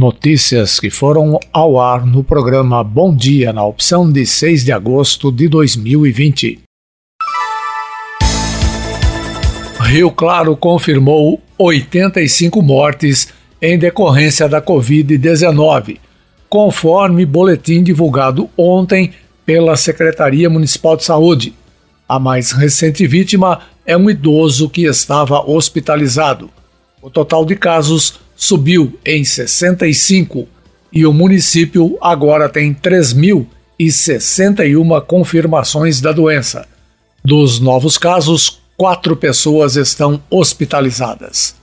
Notícias que foram ao ar no programa Bom Dia na opção de 6 de agosto de 2020. Rio Claro confirmou 85 mortes em decorrência da Covid-19, conforme boletim divulgado ontem pela Secretaria Municipal de Saúde. A mais recente vítima é um idoso que estava hospitalizado. O total de casos subiu em 65 e o município agora tem 3.061 confirmações da doença. Dos novos casos, quatro pessoas estão hospitalizadas.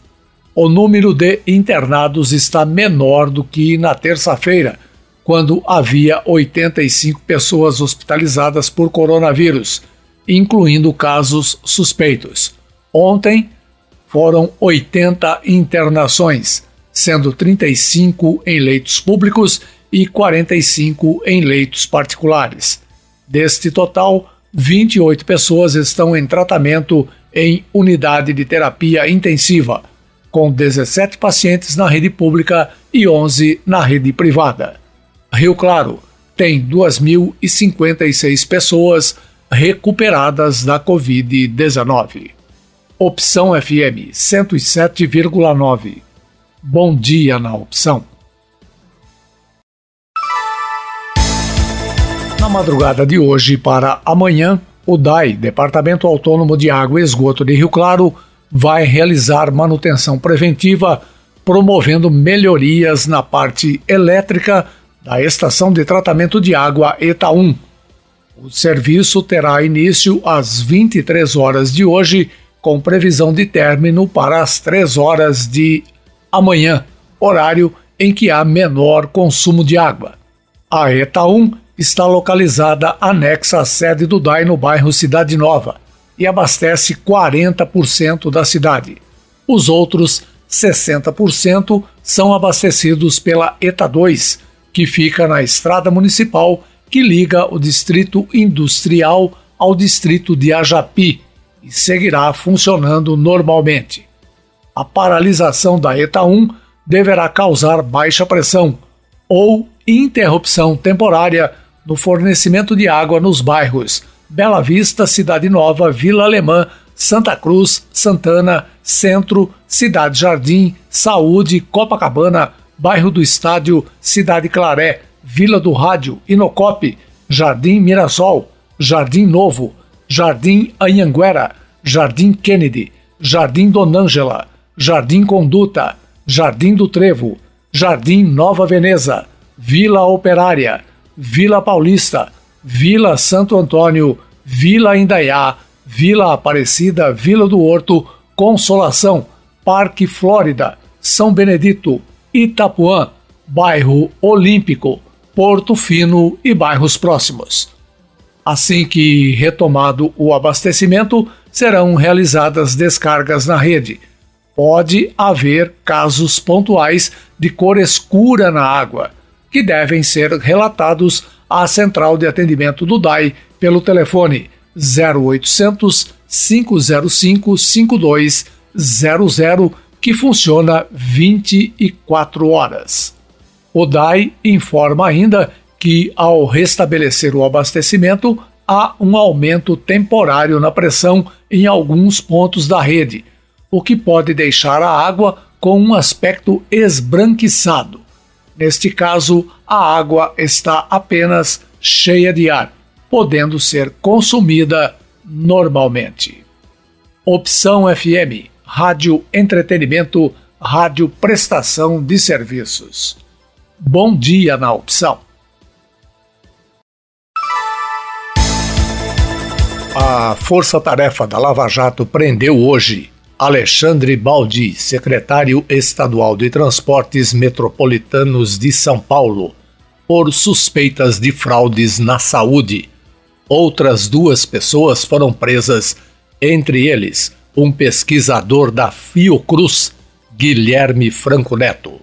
O número de internados está menor do que na terça-feira, quando havia 85 pessoas hospitalizadas por coronavírus, incluindo casos suspeitos. Ontem foram 80 internações, sendo 35 em leitos públicos e 45 em leitos particulares. Deste total, 28 pessoas estão em tratamento em unidade de terapia intensiva, com 17 pacientes na rede pública e 11 na rede privada. Rio Claro tem 2.056 pessoas recuperadas da Covid-19. Opção FM 107,9. Bom dia na opção. Na madrugada de hoje para amanhã, o DAI, Departamento Autônomo de Água e Esgoto de Rio Claro, vai realizar manutenção preventiva, promovendo melhorias na parte elétrica da estação de tratamento de água ETA 1. O serviço terá início às 23 horas de hoje, com previsão de término para as 3 horas de amanhã, horário em que há menor consumo de água. A ETA 1 está localizada anexa à sede do DAI no bairro Cidade Nova e abastece 40% da cidade. Os outros 60% são abastecidos pela ETA 2, que fica na estrada municipal que liga o distrito industrial ao distrito de Ajapi e seguirá funcionando normalmente. A paralisação da ETA 1 deverá causar baixa pressão ou interrupção temporária no fornecimento de água nos bairros Bela Vista, Cidade Nova, Vila Alemã, Santa Cruz, Santana, Centro, Cidade Jardim, Saúde, Copacabana, Bairro do Estádio, Cidade Claré, Vila do Rádio, Inocope, Jardim Mirassol, Jardim Novo, Jardim Anhanguera, Jardim Kennedy, Jardim Donângela, Jardim Conduta, Jardim do Trevo, Jardim Nova Veneza, Vila Operária, Vila Paulista, Vila Santo Antônio, Vila Indaiá, Vila Aparecida, Vila do Horto, Consolação, Parque Flórida, São Benedito, Itapuã, Bairro Olímpico, Porto Fino e bairros próximos. Assim que retomado o abastecimento, serão realizadas descargas na rede. Pode haver casos pontuais de cor escura na água, que devem ser relatados à central de atendimento do DAI pelo telefone 0800 505 5200 que funciona 24 horas. O DAI informa ainda que, ao restabelecer o abastecimento, há um aumento temporário na pressão em alguns pontos da rede, o que pode deixar a água com um aspecto esbranquiçado. Neste caso, a água está apenas cheia de ar, podendo ser consumida normalmente. Opção FM Rádio Entretenimento, Rádio Prestação de Serviços. Bom dia na opção. A Força Tarefa da Lava Jato prendeu hoje Alexandre Baldi, secretário estadual de Transportes Metropolitanos de São Paulo, por suspeitas de fraudes na saúde. Outras duas pessoas foram presas, entre eles um pesquisador da Fiocruz, Guilherme Franco Neto.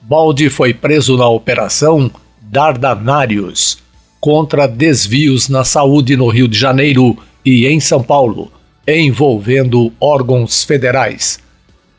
Baldi foi preso na Operação Dardanários contra desvios na saúde no Rio de Janeiro e em São Paulo, envolvendo órgãos federais.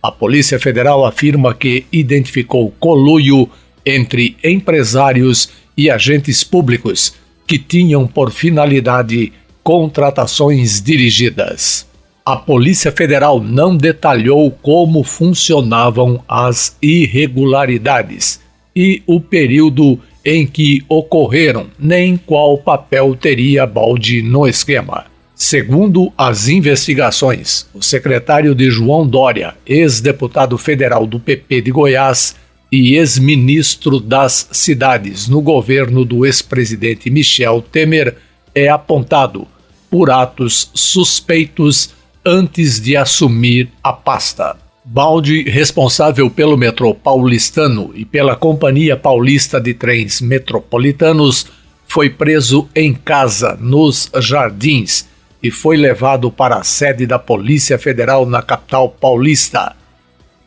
A Polícia Federal afirma que identificou coluio entre empresários e agentes públicos que tinham por finalidade contratações dirigidas. A Polícia Federal não detalhou como funcionavam as irregularidades e o período em que ocorreram, nem qual papel teria Baldi no esquema. Segundo as investigações, o secretário de João Dória, ex-deputado federal do PP de Goiás e ex-ministro das cidades no governo do ex-presidente Michel Temer, é apontado por atos suspeitos antes de assumir a pasta. Baldi, responsável pelo metrô paulistano e pela Companhia Paulista de Trens Metropolitanos, foi preso em casa, nos Jardins, e foi levado para a sede da Polícia Federal na capital paulista.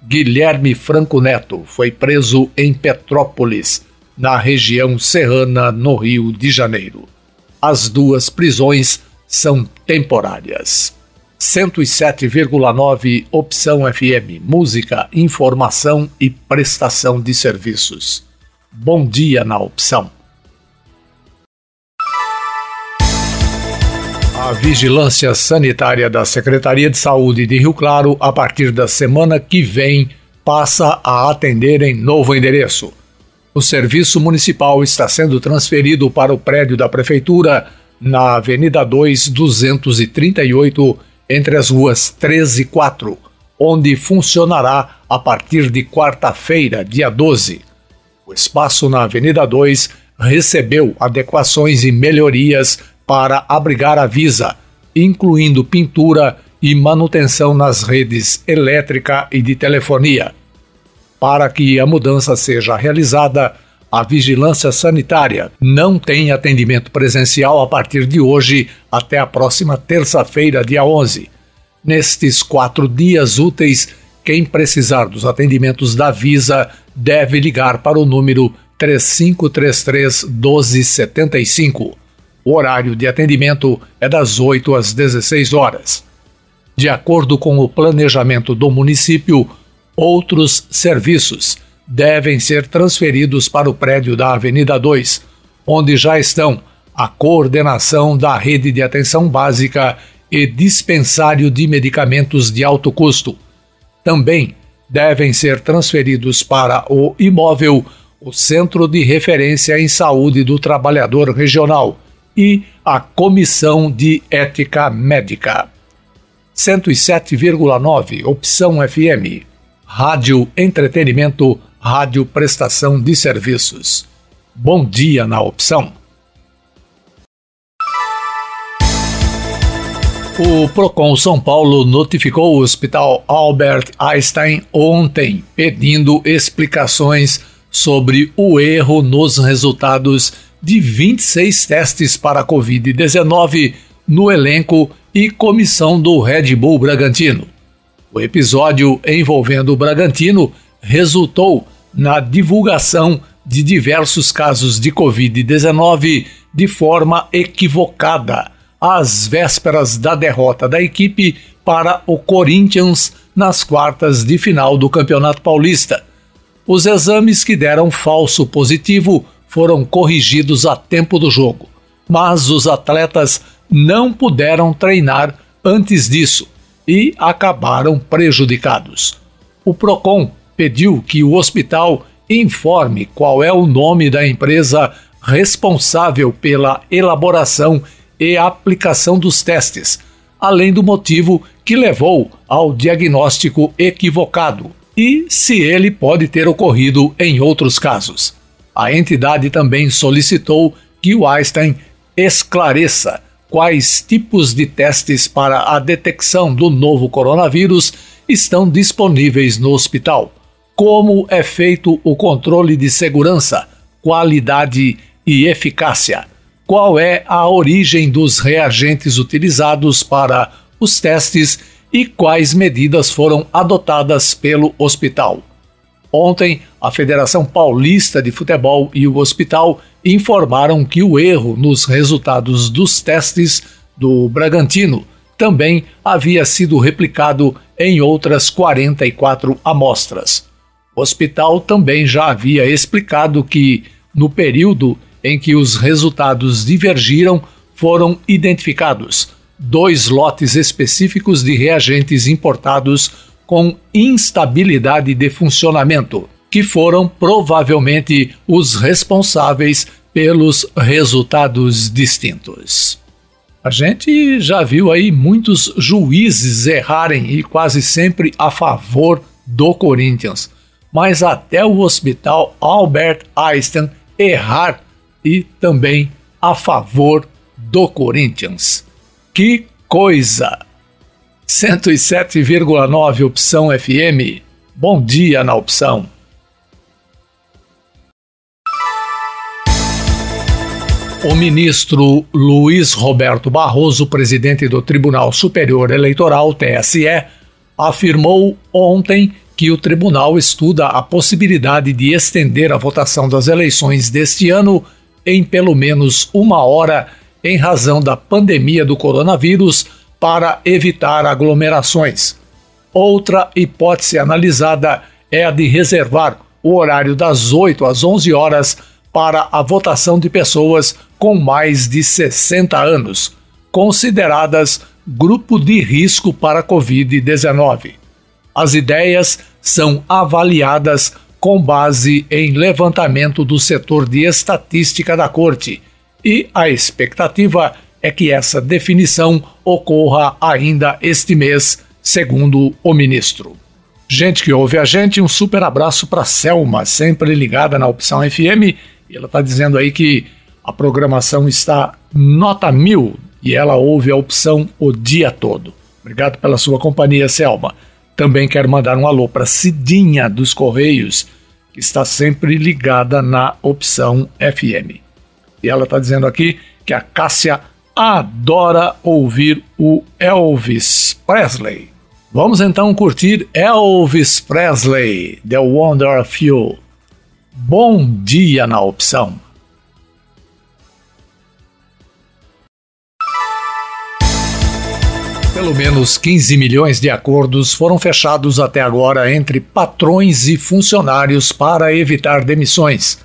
Guilherme Franco Neto foi preso em Petrópolis, na região serrana, no Rio de Janeiro. As duas prisões são temporárias. 107,9 Opção FM Música, informação e prestação de serviços. Bom dia na opção. A vigilância sanitária da Secretaria de Saúde de Rio Claro, a partir da semana que vem, passa a atender em novo endereço. O serviço municipal está sendo transferido para o prédio da Prefeitura, na Avenida 2, 238 entre as ruas 13 e 4, onde funcionará a partir de quarta-feira, dia 12. O espaço na Avenida 2 recebeu adequações e melhorias para abrigar a Visa, incluindo pintura e manutenção nas redes elétrica e de telefonia. Para que a mudança seja realizada, a vigilância sanitária não tem atendimento presencial a partir de hoje até a próxima terça-feira, dia 11. Nestes quatro dias úteis, quem precisar dos atendimentos da Visa deve ligar para o número 3533 1275. O horário de atendimento é das 8 às 16 horas. De acordo com o planejamento do município, outros serviços devem ser transferidos para o prédio da Avenida 2, onde já estão a coordenação da rede de atenção básica e dispensário de medicamentos de alto custo. Também devem ser transferidos para o imóvel o Centro de Referência em Saúde do Trabalhador Regional e a Comissão de Ética Médica. 107,9 Opção FM. Rádio Entretenimento Rádio Prestação de Serviços. Bom dia na opção. O Procon São Paulo notificou o Hospital Albert Einstein ontem, pedindo explicações sobre o erro nos resultados de 26 testes para a Covid-19 no elenco e comissão do Red Bull Bragantino. O episódio envolvendo o Bragantino resultou na divulgação de diversos casos de Covid-19 de forma equivocada, às vésperas da derrota da equipe para o Corinthians nas quartas de final do Campeonato Paulista. Os exames que deram falso positivo foram corrigidos a tempo do jogo, mas os atletas não puderam treinar antes disso e acabaram prejudicados. O Procon pediu que o hospital informe qual é o nome da empresa responsável pela elaboração e aplicação dos testes, além do motivo que levou ao diagnóstico equivocado e se ele pode ter ocorrido em outros casos. A entidade também solicitou que o Einstein esclareça quais tipos de testes para a detecção do novo coronavírus estão disponíveis no hospital. Como é feito o controle de segurança, qualidade e eficácia, qual é a origem dos reagentes utilizados para os testes? E quais medidas foram adotadas pelo hospital. Ontem, a Federação Paulista de Futebol e o hospital informaram que o erro nos resultados dos testes do Bragantino também havia sido replicado em outras 44 amostras. O hospital também já havia explicado que, no período em que os resultados divergiram, foram identificados dois lotes específicos de reagentes importados com instabilidade de funcionamento, que foram provavelmente os responsáveis pelos resultados distintos. A gente já viu aí muitos juízes errarem e quase sempre a favor do Corinthians, mas até o hospital Albert Einstein errar e também a favor do Corinthians. Que coisa! 107,9 opção FM. Bom dia na opção. O ministro Luiz Roberto Barroso, presidente do Tribunal Superior Eleitoral, TSE, afirmou ontem que o tribunal estuda a possibilidade de estender a votação das eleições deste ano em pelo menos uma hora em razão da pandemia do coronavírus para evitar aglomerações. Outra hipótese analisada é a de reservar o horário das 8 às 11 horas para a votação de pessoas com mais de 60 anos, consideradas grupo de risco para a Covid-19. As ideias são avaliadas com base em levantamento do setor de estatística da Corte, e a expectativa é que essa definição ocorra ainda este mês, segundo o ministro. Gente que ouve a gente, um super abraço para Selma, sempre ligada na opção FM e ela está dizendo aí que a programação está nota mil e ela ouve a opção o dia todo. Obrigado pela sua companhia, Selma. Também quero mandar um alô para Cidinha dos Correios, que está sempre ligada na opção FM. E ela está dizendo aqui que a Cássia adora ouvir o Elvis Presley. Vamos então curtir Elvis Presley, The Wonder of You. Bom dia na opção. Pelo menos 15 milhões de acordos foram fechados até agora entre patrões e funcionários para evitar demissões.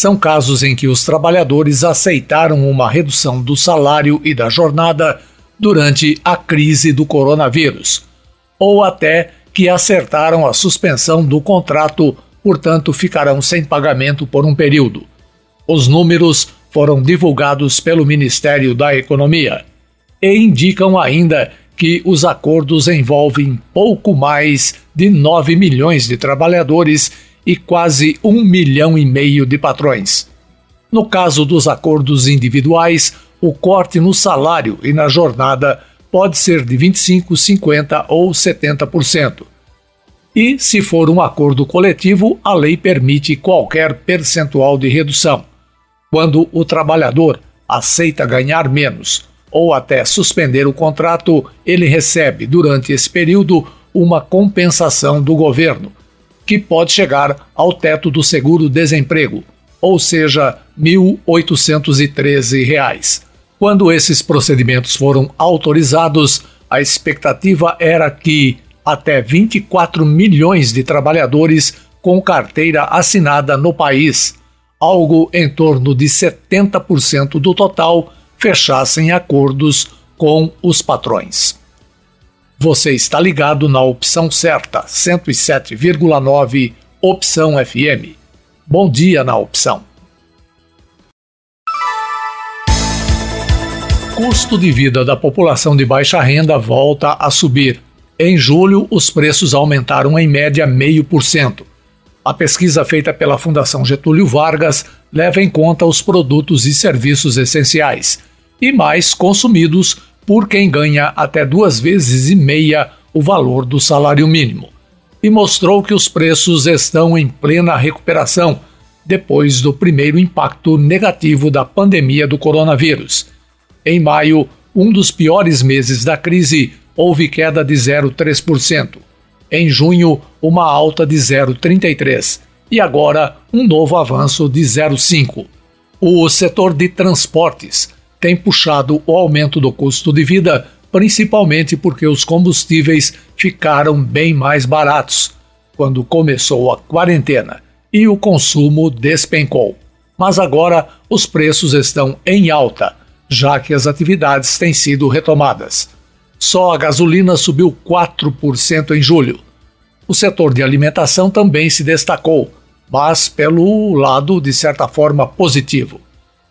São casos em que os trabalhadores aceitaram uma redução do salário e da jornada durante a crise do coronavírus, ou até que acertaram a suspensão do contrato portanto ficarão sem pagamento por um período. Os números foram divulgados pelo Ministério da Economia e indicam ainda que os acordos envolvem pouco mais de 9 milhões de trabalhadores e quase um milhão e meio de patrões. No caso dos acordos individuais, o corte no salário e na jornada pode ser de 25, 50 ou 70%. E, se for um acordo coletivo, a lei permite qualquer percentual de redução. Quando o trabalhador aceita ganhar menos ou até suspender o contrato, ele recebe, durante esse período, uma compensação do governo, que pode chegar ao teto do seguro-desemprego, ou seja, R$ 1.813. Quando esses procedimentos foram autorizados, a expectativa era que até 24 milhões de trabalhadores com carteira assinada no país, algo em torno de 70% do total fechassem acordos com os patrões. Você está ligado na opção certa, 107,9 Opção FM. Bom dia na opção. Custo de vida da população de baixa renda volta a subir em julho, os preços aumentaram em média 0,5%. A pesquisa feita pela Fundação Getúlio Vargas leva em conta os produtos e serviços essenciais e mais consumidos por quem ganha até duas vezes e meia o valor do salário mínimo. E mostrou que os preços estão em plena recuperação depois do primeiro impacto negativo da pandemia do coronavírus. Em maio, um dos piores meses da crise, houve queda de 0,3%. Em junho, uma alta de 0,33%. E agora, um novo avanço de 0,5%. O setor de transportes tem puxado o aumento do custo de vida, principalmente porque os combustíveis ficaram bem mais baratos. quando começou a quarentena, e o consumo despencou. Mas agora os preços estão em alta, já que as atividades têm sido retomadas. Só a gasolina subiu 4% em julho. O setor de alimentação também se destacou, mas pelo lado de certa forma positivo.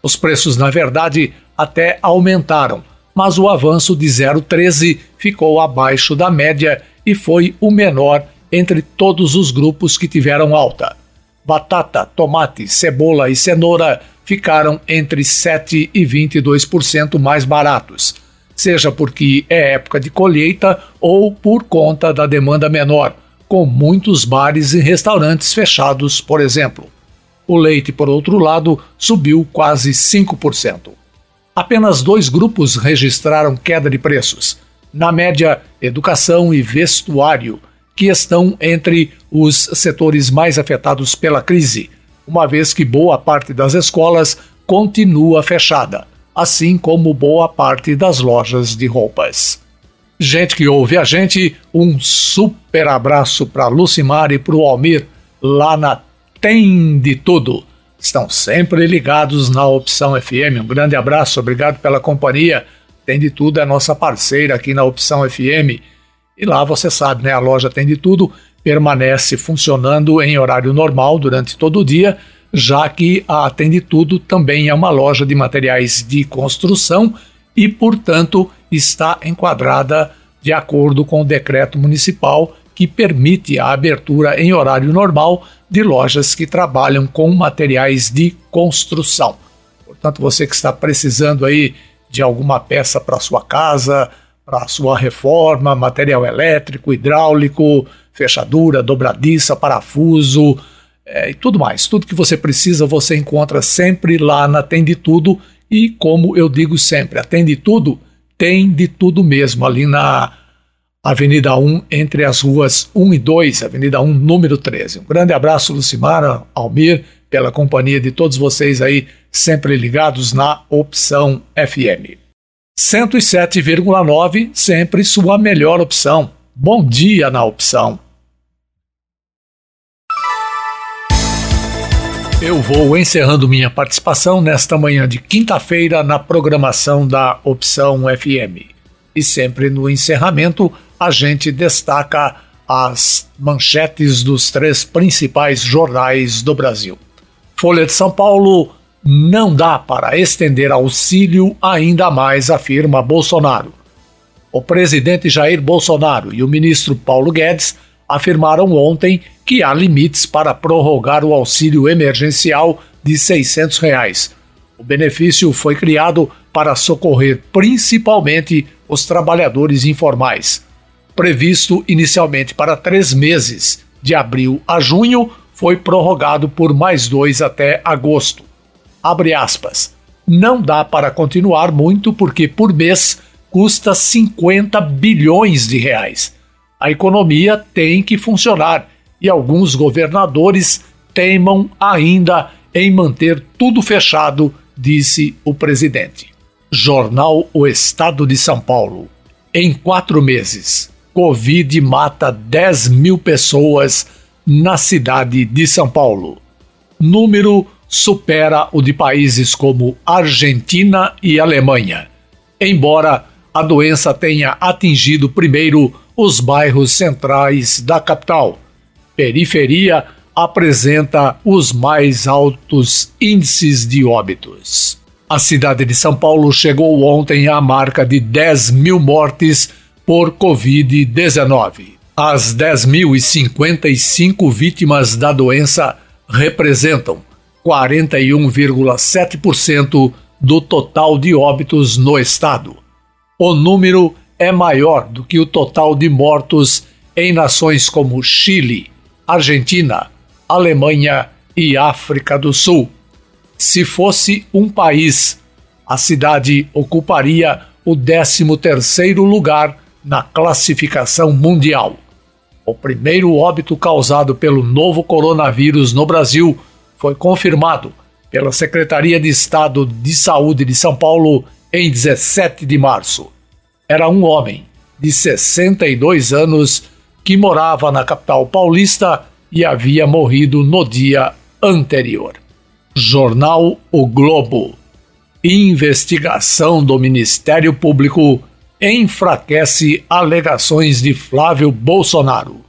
Os preços, na verdade, até aumentaram, mas o avanço de 0,13 ficou abaixo da média e foi o menor entre todos os grupos que tiveram alta. Batata, tomate, cebola e cenoura ficaram entre 7 e 22% mais baratos, seja porque é época de colheita ou por conta da demanda menor, com muitos bares e restaurantes fechados, por exemplo. O leite, por outro lado, subiu quase 5%. Apenas dois grupos registraram queda de preços. Na média, educação e vestuário, que estão entre os setores mais afetados pela crise, uma vez que boa parte das escolas continua fechada, assim como boa parte das lojas de roupas. Gente que ouve a gente, um super abraço para Lucimar e para o Almir lá na tem de tudo. Estão sempre ligados na Opção FM. Um grande abraço, obrigado pela companhia. Tem de tudo, é nossa parceira aqui na Opção FM. E lá você sabe, né? A loja tem de tudo, permanece funcionando em horário normal durante todo o dia, já que a Tem de Tudo também é uma loja de materiais de construção e, portanto, está enquadrada de acordo com o decreto municipal que permite a abertura em horário normal de lojas que trabalham com materiais de construção. Portanto, você que está precisando aí de alguma peça para sua casa, para sua reforma, material elétrico, hidráulico, fechadura, dobradiça, parafuso é, e tudo mais. Tudo que você precisa você encontra sempre lá na Tem Tudo e como eu digo sempre, a Tem de Tudo tem de tudo mesmo ali na Avenida 1, entre as ruas 1 e 2, Avenida 1, número 13. Um grande abraço, Lucimara, Almir, pela companhia de todos vocês aí, sempre ligados na Opção FM. 107,9, sempre sua melhor opção. Bom dia na opção. Eu vou encerrando minha participação nesta manhã de quinta-feira na programação da Opção FM. E sempre no encerramento, a gente destaca as manchetes dos três principais jornais do Brasil. Folha de São Paulo não dá para estender auxílio ainda mais, afirma Bolsonaro. O presidente Jair Bolsonaro e o ministro Paulo Guedes afirmaram ontem que há limites para prorrogar o auxílio emergencial de 600 reais. O benefício foi criado para socorrer principalmente os trabalhadores informais previsto inicialmente para três meses, de abril a junho, foi prorrogado por mais dois até agosto. Abre aspas. Não dá para continuar muito porque por mês custa 50 bilhões de reais. A economia tem que funcionar e alguns governadores teimam ainda em manter tudo fechado, disse o presidente. Jornal O Estado de São Paulo. Em quatro meses, Covid mata 10 mil pessoas na cidade de São Paulo. Número supera o de países como Argentina e Alemanha, embora a doença tenha atingido primeiro os bairros centrais da capital. Periferia apresenta os mais altos índices de óbitos. A cidade de São Paulo chegou ontem à marca de 10 mil mortes por Covid-19. As 10.055 vítimas da doença representam 41,7% do total de óbitos no estado. O número é maior do que o total de mortos em nações como Chile, Argentina, Alemanha e África do Sul. Se fosse um país, a cidade ocuparia o 13º lugar na classificação mundial. O primeiro óbito causado pelo novo coronavírus no Brasil foi confirmado pela Secretaria de Estado de Saúde de São Paulo em 17 de março. Era um homem de 62 anos que morava na capital paulista e havia morrido no dia anterior. Jornal O Globo. Investigação do Ministério Público enfraquece alegações de Flávio Bolsonaro.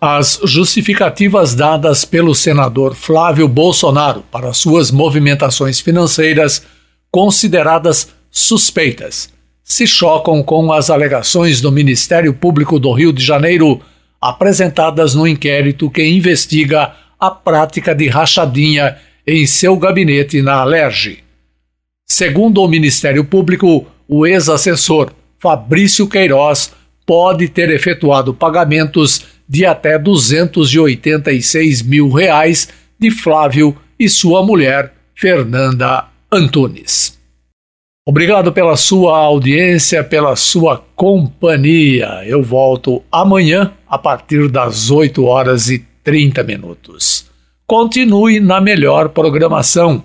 As justificativas dadas pelo senador Flávio Bolsonaro para suas movimentações financeiras, consideradas suspeitas, se chocam com as alegações do Ministério Público do Rio de Janeiro apresentadas no inquérito que investiga a prática de rachadinha em seu gabinete na Alerj. Segundo o Ministério Público, o ex-assessor Fabrício Queiroz pode ter efetuado pagamentos de até 286 mil reais de Flávio e sua mulher, Fernanda Antunes. Obrigado pela sua audiência, pela sua companhia. Eu volto amanhã a partir das 8 horas e 30 minutos. Continue na melhor programação.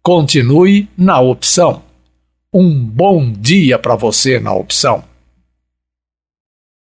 Continue na opção. Um bom dia para você na opção.